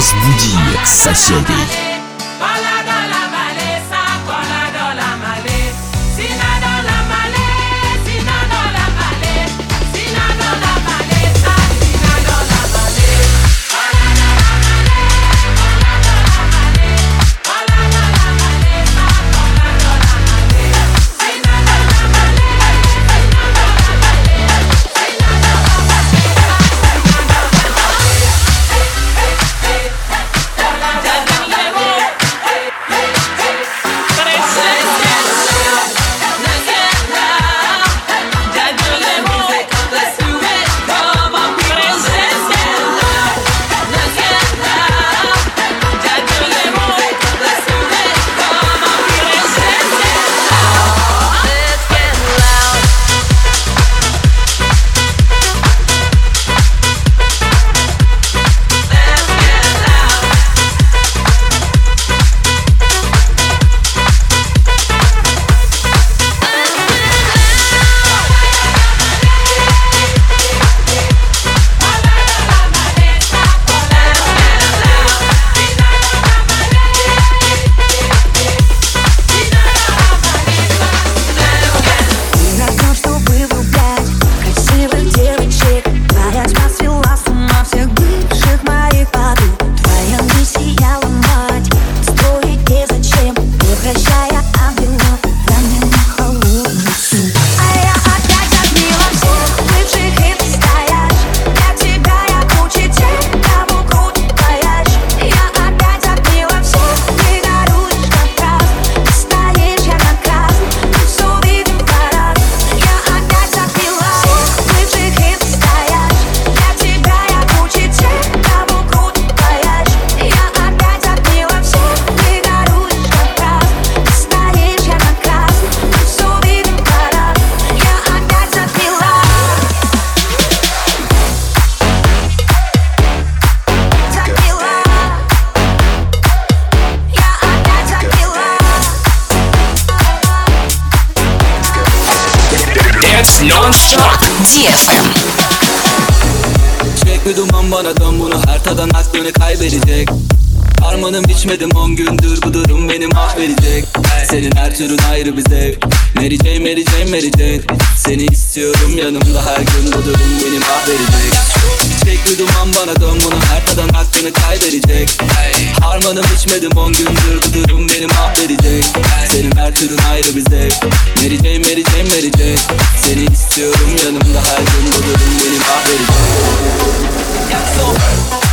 Ambiance bouddhie façonnée. DFM. Bir duman bana dön bunu her tadan aklını kaybedecek. Harmanım içmedim on gündür bu durum beni mahvedecek. Senin her türün ayrı bir zevk. Mary Jane, Mary Jane, Mary Jane Seni istiyorum yanımda her gün bu durum beni mahvedecek. Bir duman bana dön bunu her tadan aklını kaybedecek. Harmanım içmedim on gündür bu durum beni mahvedecek. Senin her türün ayrı bir zevk Mary Jane, Mary Jane, Mary Jane Seni istiyorum yanımda her gün bu durum beni mahvedecek. Sürekli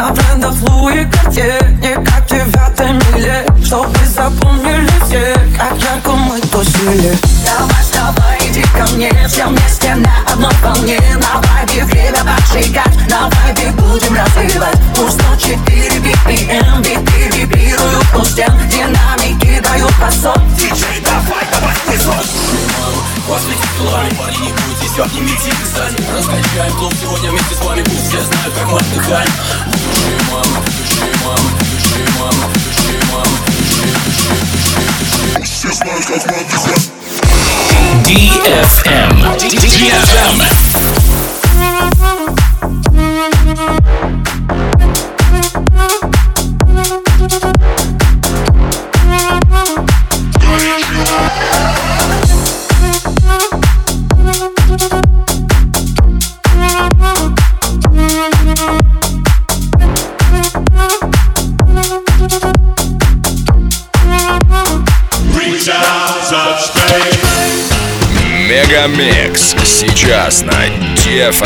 На брендах Луи Картье Не как в девятой миле Чтобы запомнили все Как ярко мы тусили. Давай, давай, иди ко мне Все вместе на одной волне. На вайбе время поджигать На вайбе будем развивать. Пусть 104 BPM Биты вибрируют у стен Динамики дают посок Диджей, давай, давай, вызов После стеклами, парни, не бойтесь, обнимите их сзади Раскачаем клуб сегодня вместе с вами Пусть все знают, как мы отдыхаем Души, мама, души, мама, души, мама, души, мама, души, души, души, души Все знают, как мы отдыхаем DFM. DFM. Сейчас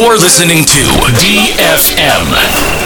You're listening to DFM.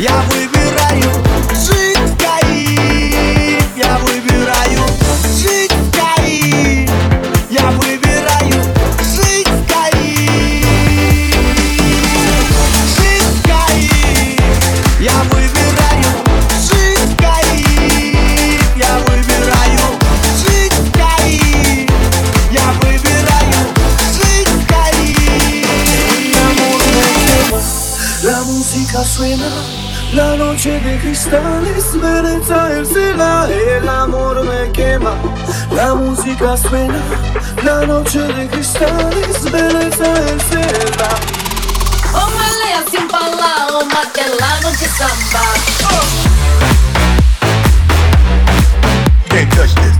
Yeah, we gasłynę Na nauczyny krystali zbylecają syna samba oh. Can't touch this